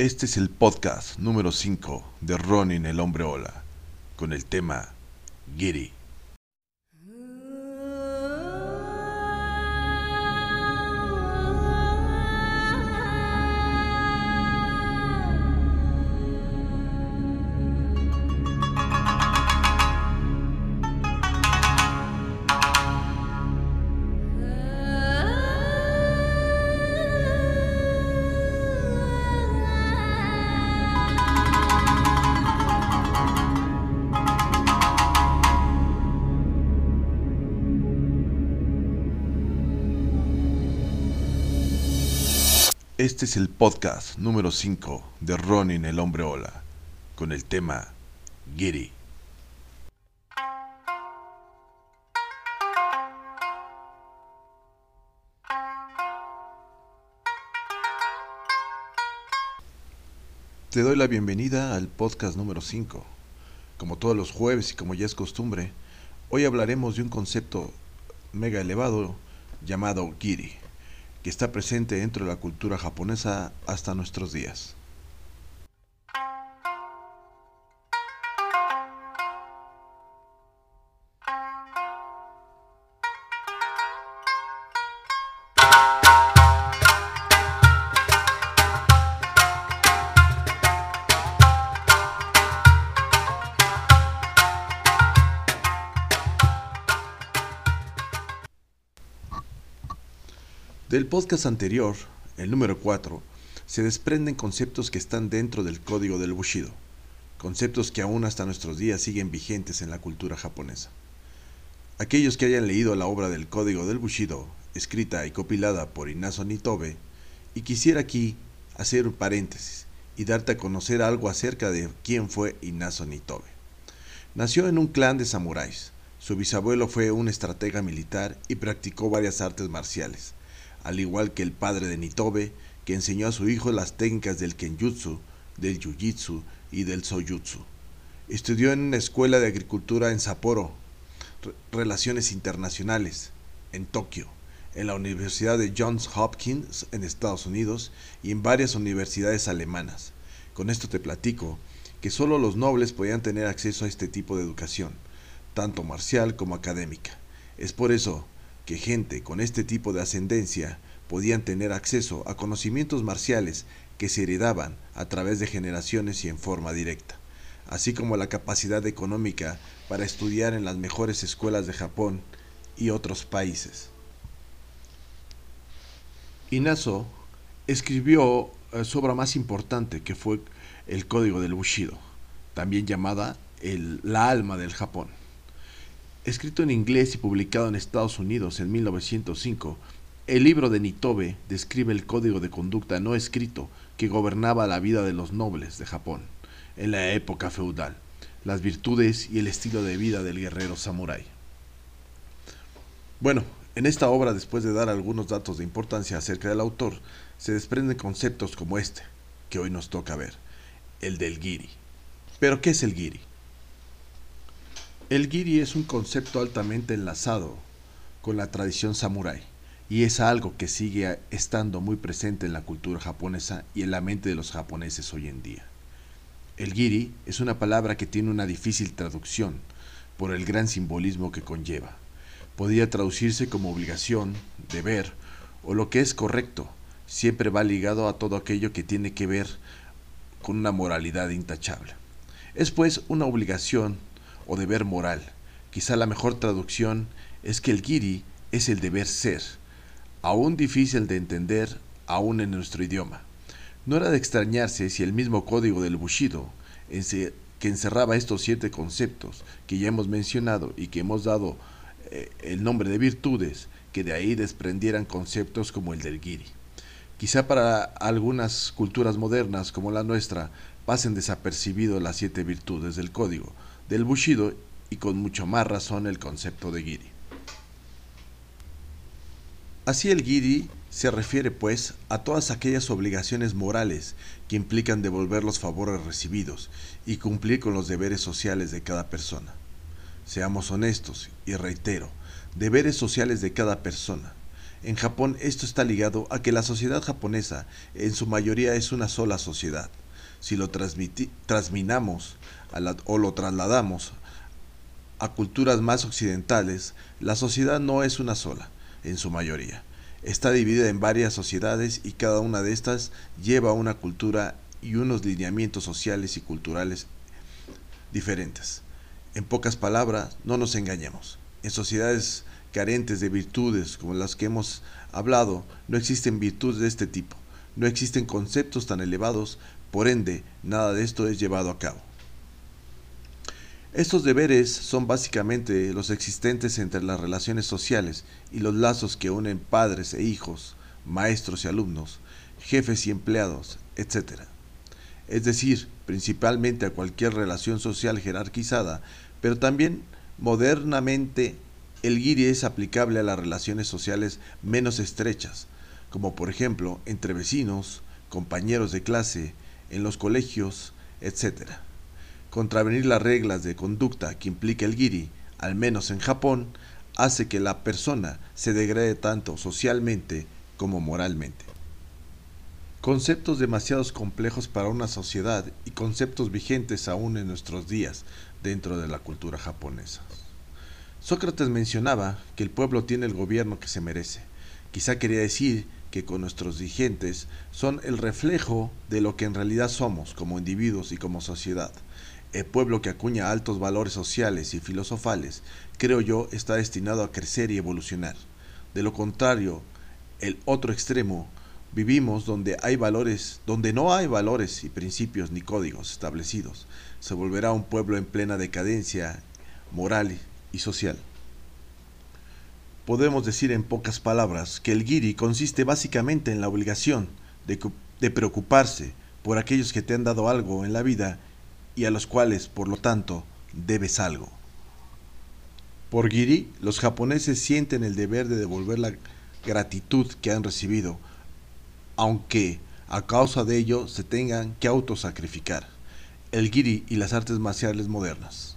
Este es el podcast número 5 de Ronin el hombre ola, con el tema Giri. Este es el podcast número 5 de Ronin el hombre ola, con el tema Giri. Te doy la bienvenida al podcast número 5. Como todos los jueves y como ya es costumbre, hoy hablaremos de un concepto mega elevado llamado Giri que está presente dentro de la cultura japonesa hasta nuestros días. Del podcast anterior, el número 4, se desprenden conceptos que están dentro del código del Bushido, conceptos que aún hasta nuestros días siguen vigentes en la cultura japonesa. Aquellos que hayan leído la obra del Código del Bushido, escrita y compilada por Inazo Nitobe, y quisiera aquí hacer un paréntesis y darte a conocer algo acerca de quién fue Inazo Nitobe. Nació en un clan de samuráis. Su bisabuelo fue un estratega militar y practicó varias artes marciales al igual que el padre de Nitobe, que enseñó a su hijo las técnicas del kenjutsu, del jiu-jitsu y del soyutsu. Estudió en una escuela de agricultura en Sapporo, Relaciones Internacionales, en Tokio, en la Universidad de Johns Hopkins en Estados Unidos y en varias universidades alemanas. Con esto te platico que solo los nobles podían tener acceso a este tipo de educación, tanto marcial como académica. Es por eso que gente con este tipo de ascendencia podían tener acceso a conocimientos marciales que se heredaban a través de generaciones y en forma directa, así como la capacidad económica para estudiar en las mejores escuelas de Japón y otros países. Inazo escribió eh, su obra más importante que fue el Código del Bushido, también llamada La alma del Japón. Escrito en inglés y publicado en Estados Unidos en 1905, el libro de Nitobe describe el código de conducta no escrito que gobernaba la vida de los nobles de Japón en la época feudal, las virtudes y el estilo de vida del guerrero samurái. Bueno, en esta obra, después de dar algunos datos de importancia acerca del autor, se desprenden conceptos como este, que hoy nos toca ver, el del giri. Pero, ¿qué es el giri? El giri es un concepto altamente enlazado con la tradición samurái y es algo que sigue estando muy presente en la cultura japonesa y en la mente de los japoneses hoy en día. El giri es una palabra que tiene una difícil traducción por el gran simbolismo que conlleva. Podría traducirse como obligación, deber o lo que es correcto. Siempre va ligado a todo aquello que tiene que ver con una moralidad intachable. Es pues una obligación o deber moral. Quizá la mejor traducción es que el giri es el deber ser, aún difícil de entender aún en nuestro idioma. No era de extrañarse si el mismo código del Bushido, que encerraba estos siete conceptos que ya hemos mencionado y que hemos dado eh, el nombre de virtudes, que de ahí desprendieran conceptos como el del giri. Quizá para algunas culturas modernas como la nuestra pasen desapercibido las siete virtudes del código, del Bushido y con mucho más razón el concepto de Giri. Así el Giri se refiere pues a todas aquellas obligaciones morales que implican devolver los favores recibidos y cumplir con los deberes sociales de cada persona. Seamos honestos y reitero, deberes sociales de cada persona. En Japón esto está ligado a que la sociedad japonesa en su mayoría es una sola sociedad. Si lo transminamos o lo trasladamos a culturas más occidentales, la sociedad no es una sola, en su mayoría. Está dividida en varias sociedades y cada una de estas lleva una cultura y unos lineamientos sociales y culturales diferentes. En pocas palabras, no nos engañemos. En sociedades carentes de virtudes como las que hemos hablado, no existen virtudes de este tipo, no existen conceptos tan elevados, por ende, nada de esto es llevado a cabo. Estos deberes son básicamente los existentes entre las relaciones sociales y los lazos que unen padres e hijos, maestros y alumnos, jefes y empleados, etc. Es decir, principalmente a cualquier relación social jerarquizada, pero también modernamente el guiri es aplicable a las relaciones sociales menos estrechas, como por ejemplo entre vecinos, compañeros de clase, en los colegios, etc. Contravenir las reglas de conducta que implica el giri, al menos en Japón, hace que la persona se degrade tanto socialmente como moralmente. Conceptos demasiado complejos para una sociedad y conceptos vigentes aún en nuestros días dentro de la cultura japonesa. Sócrates mencionaba que el pueblo tiene el gobierno que se merece. Quizá quería decir que con nuestros dirigentes son el reflejo de lo que en realidad somos como individuos y como sociedad. El pueblo que acuña altos valores sociales y filosofales, creo yo, está destinado a crecer y evolucionar. De lo contrario, el otro extremo, vivimos donde hay valores, donde no hay valores y principios ni códigos establecidos. Se volverá un pueblo en plena decadencia moral y social. Podemos decir en pocas palabras que el giri consiste básicamente en la obligación de, de preocuparse por aquellos que te han dado algo en la vida y a los cuales, por lo tanto, debes algo. Por Giri, los japoneses sienten el deber de devolver la gratitud que han recibido, aunque a causa de ello se tengan que autosacrificar. El Giri y las artes marciales modernas.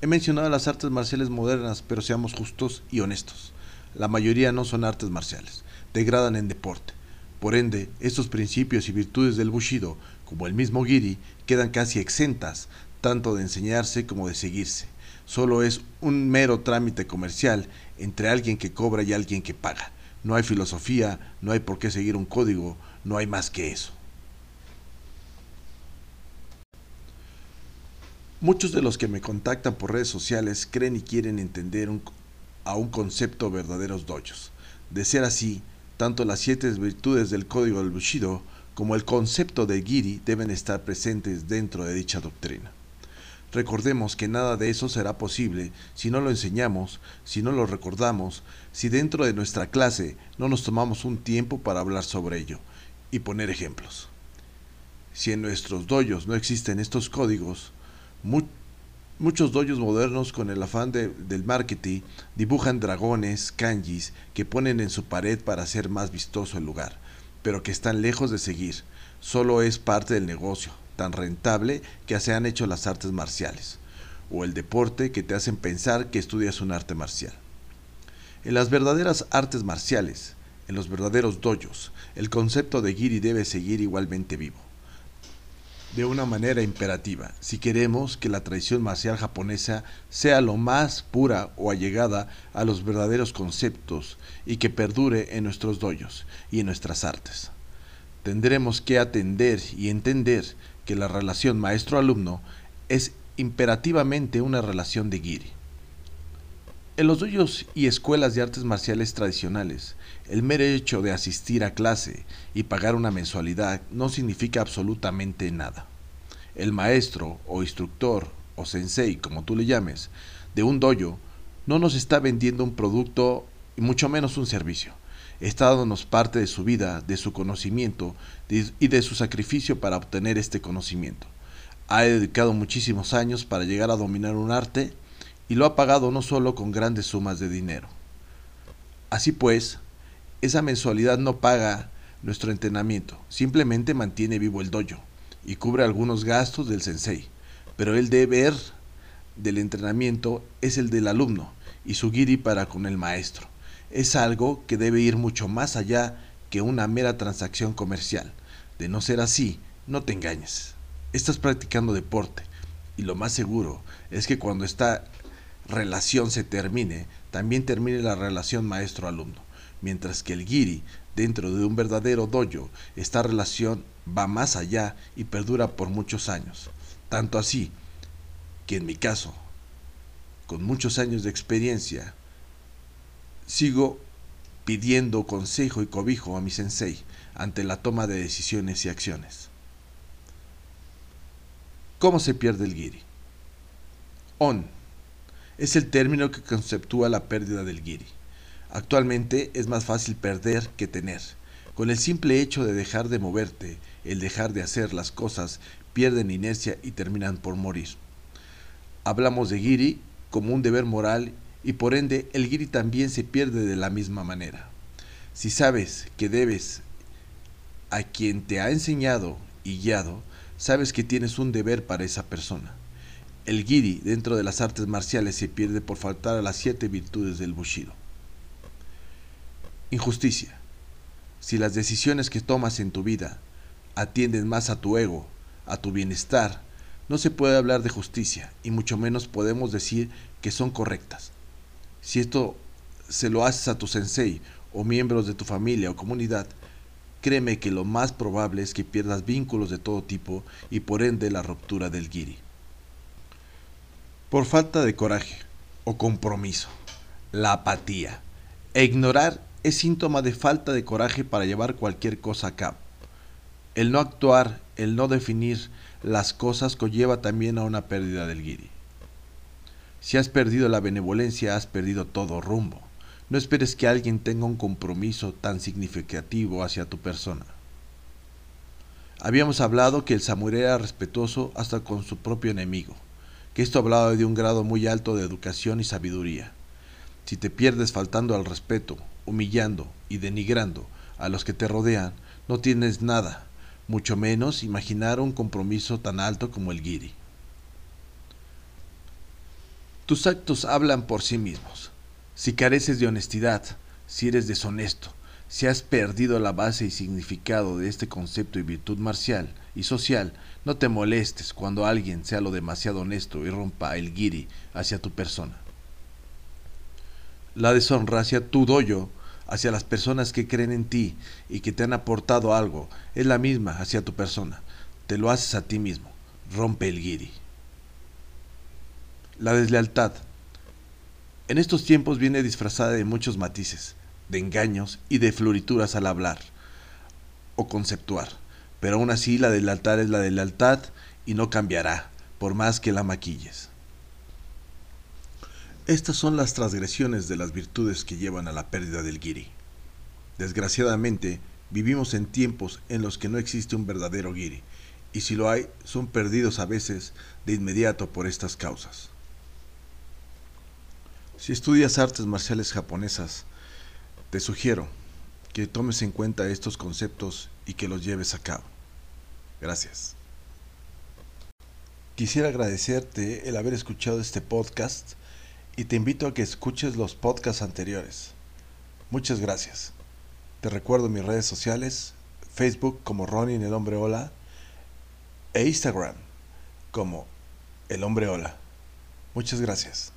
He mencionado las artes marciales modernas, pero seamos justos y honestos. La mayoría no son artes marciales, degradan en deporte. Por ende, estos principios y virtudes del Bushido, como el mismo Giri, quedan casi exentas tanto de enseñarse como de seguirse. Solo es un mero trámite comercial entre alguien que cobra y alguien que paga. No hay filosofía, no hay por qué seguir un código, no hay más que eso. Muchos de los que me contactan por redes sociales creen y quieren entender a un concepto verdaderos doyos. De ser así, tanto las siete virtudes del código del Bushido como el concepto de Giri deben estar presentes dentro de dicha doctrina. Recordemos que nada de eso será posible si no lo enseñamos, si no lo recordamos, si dentro de nuestra clase no nos tomamos un tiempo para hablar sobre ello y poner ejemplos. Si en nuestros doyos no existen estos códigos, muchos doyos modernos con el afán del marketing dibujan dragones, kanjis que ponen en su pared para hacer más vistoso el lugar pero que están lejos de seguir. Solo es parte del negocio, tan rentable que se han hecho las artes marciales, o el deporte que te hacen pensar que estudias un arte marcial. En las verdaderas artes marciales, en los verdaderos dojos, el concepto de giri debe seguir igualmente vivo de una manera imperativa, si queremos que la tradición marcial japonesa sea lo más pura o allegada a los verdaderos conceptos y que perdure en nuestros doyos y en nuestras artes. Tendremos que atender y entender que la relación maestro-alumno es imperativamente una relación de giri. En los doyos y escuelas de artes marciales tradicionales, el mero hecho de asistir a clase y pagar una mensualidad no significa absolutamente nada. El maestro o instructor o sensei, como tú le llames, de un dojo no nos está vendiendo un producto y mucho menos un servicio. Está dándonos parte de su vida, de su conocimiento y de su sacrificio para obtener este conocimiento. Ha dedicado muchísimos años para llegar a dominar un arte y lo ha pagado no solo con grandes sumas de dinero. Así pues, esa mensualidad no paga nuestro entrenamiento, simplemente mantiene vivo el dojo y cubre algunos gastos del sensei, pero el deber del entrenamiento es el del alumno y su giri para con el maestro. es algo que debe ir mucho más allá que una mera transacción comercial. De no ser así, no te engañes. Estás practicando deporte y lo más seguro es que cuando esta relación se termine, también termine la relación maestro-alumno. Mientras que el giri, dentro de un verdadero dojo, esta relación va más allá y perdura por muchos años. Tanto así que en mi caso, con muchos años de experiencia, sigo pidiendo consejo y cobijo a mi sensei ante la toma de decisiones y acciones. ¿Cómo se pierde el giri? On es el término que conceptúa la pérdida del giri. Actualmente es más fácil perder que tener. Con el simple hecho de dejar de moverte, el dejar de hacer las cosas, pierden inercia y terminan por morir. Hablamos de giri como un deber moral y por ende el giri también se pierde de la misma manera. Si sabes que debes a quien te ha enseñado y guiado, sabes que tienes un deber para esa persona. El giri dentro de las artes marciales se pierde por faltar a las siete virtudes del bushido. Injusticia. Si las decisiones que tomas en tu vida atienden más a tu ego, a tu bienestar, no se puede hablar de justicia y mucho menos podemos decir que son correctas. Si esto se lo haces a tu sensei o miembros de tu familia o comunidad, créeme que lo más probable es que pierdas vínculos de todo tipo y por ende la ruptura del giri. Por falta de coraje o compromiso, la apatía e ignorar es síntoma de falta de coraje para llevar cualquier cosa a cabo. El no actuar, el no definir las cosas conlleva también a una pérdida del guiri. Si has perdido la benevolencia, has perdido todo rumbo. No esperes que alguien tenga un compromiso tan significativo hacia tu persona. Habíamos hablado que el samurái era respetuoso hasta con su propio enemigo, que esto hablaba de un grado muy alto de educación y sabiduría. Si te pierdes faltando al respeto, humillando y denigrando a los que te rodean, no tienes nada, mucho menos imaginar un compromiso tan alto como el guiri. Tus actos hablan por sí mismos. Si careces de honestidad, si eres deshonesto, si has perdido la base y significado de este concepto y virtud marcial y social, no te molestes cuando alguien sea lo demasiado honesto y rompa el guiri hacia tu persona. La deshonra hacia tu doyo hacia las personas que creen en ti y que te han aportado algo es la misma hacia tu persona. Te lo haces a ti mismo. Rompe el guiri. La deslealtad. En estos tiempos viene disfrazada de muchos matices, de engaños y de florituras al hablar o conceptuar. Pero aún así la deslealtad es la deslealtad y no cambiará, por más que la maquilles. Estas son las transgresiones de las virtudes que llevan a la pérdida del giri. Desgraciadamente, vivimos en tiempos en los que no existe un verdadero giri, y si lo hay, son perdidos a veces de inmediato por estas causas. Si estudias artes marciales japonesas, te sugiero que tomes en cuenta estos conceptos y que los lleves a cabo. Gracias. Quisiera agradecerte el haber escuchado este podcast y te invito a que escuches los podcasts anteriores. Muchas gracias. Te recuerdo mis redes sociales, Facebook como Ronin el hombre hola e Instagram como el hombre hola. Muchas gracias.